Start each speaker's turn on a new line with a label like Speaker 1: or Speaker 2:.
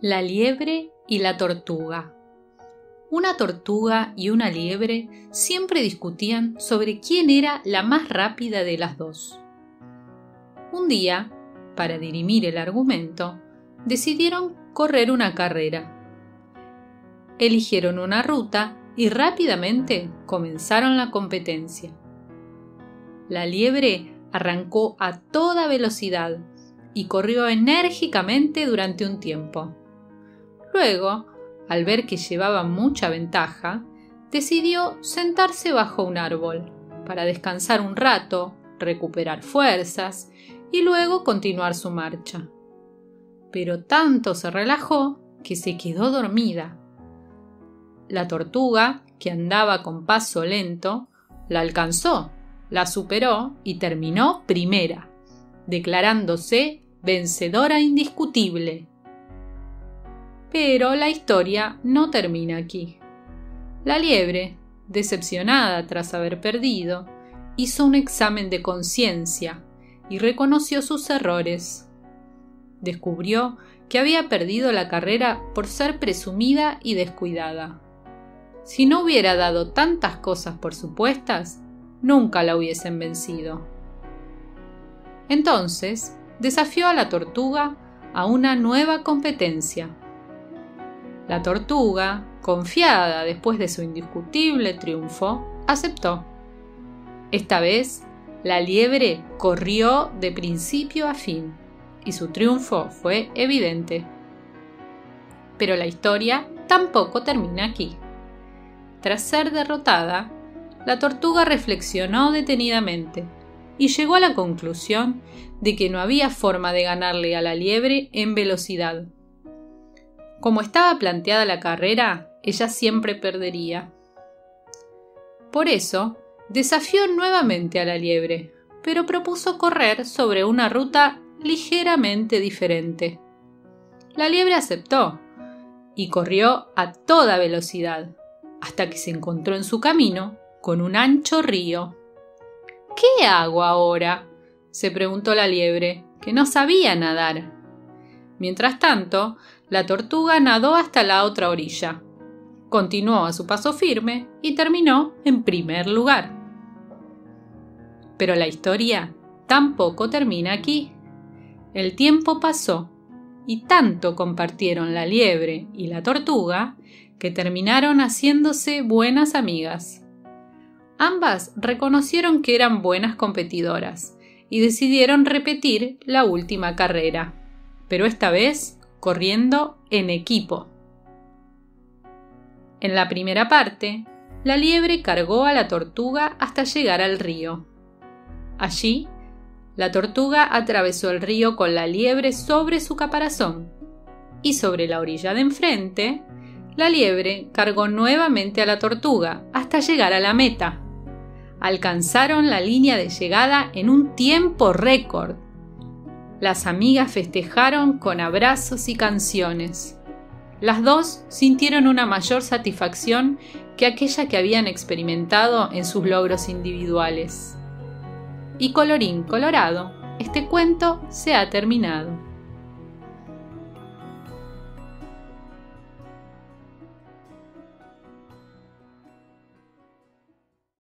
Speaker 1: La liebre y la tortuga. Una tortuga y una liebre siempre discutían sobre quién era la más rápida de las dos. Un día, para dirimir el argumento, decidieron correr una carrera. Eligieron una ruta y rápidamente comenzaron la competencia. La liebre arrancó a toda velocidad y corrió enérgicamente durante un tiempo. Luego, al ver que llevaba mucha ventaja, decidió sentarse bajo un árbol para descansar un rato, recuperar fuerzas y luego continuar su marcha. Pero tanto se relajó que se quedó dormida. La tortuga, que andaba con paso lento, la alcanzó, la superó y terminó primera, declarándose vencedora indiscutible. Pero la historia no termina aquí. La liebre, decepcionada tras haber perdido, hizo un examen de conciencia y reconoció sus errores. Descubrió que había perdido la carrera por ser presumida y descuidada. Si no hubiera dado tantas cosas por supuestas, nunca la hubiesen vencido. Entonces, desafió a la tortuga a una nueva competencia la tortuga, confiada después de su indiscutible triunfo, aceptó. Esta vez, la liebre corrió de principio a fin, y su triunfo fue evidente. Pero la historia tampoco termina aquí. Tras ser derrotada, la tortuga reflexionó detenidamente y llegó a la conclusión de que no había forma de ganarle a la liebre en velocidad como estaba planteada la carrera, ella siempre perdería. Por eso, desafió nuevamente a la liebre, pero propuso correr sobre una ruta ligeramente diferente. La liebre aceptó y corrió a toda velocidad, hasta que se encontró en su camino con un ancho río. ¿Qué hago ahora? se preguntó la liebre, que no sabía nadar. Mientras tanto, la tortuga nadó hasta la otra orilla. Continuó a su paso firme y terminó en primer lugar. Pero la historia tampoco termina aquí. El tiempo pasó y tanto compartieron la liebre y la tortuga que terminaron haciéndose buenas amigas. Ambas reconocieron que eran buenas competidoras y decidieron repetir la última carrera, pero esta vez corriendo en equipo. En la primera parte, la liebre cargó a la tortuga hasta llegar al río. Allí, la tortuga atravesó el río con la liebre sobre su caparazón y sobre la orilla de enfrente, la liebre cargó nuevamente a la tortuga hasta llegar a la meta. Alcanzaron la línea de llegada en un tiempo récord las amigas festejaron con abrazos y canciones. Las dos sintieron una mayor satisfacción que aquella que habían experimentado en sus logros individuales. Y colorín colorado, este cuento se ha terminado.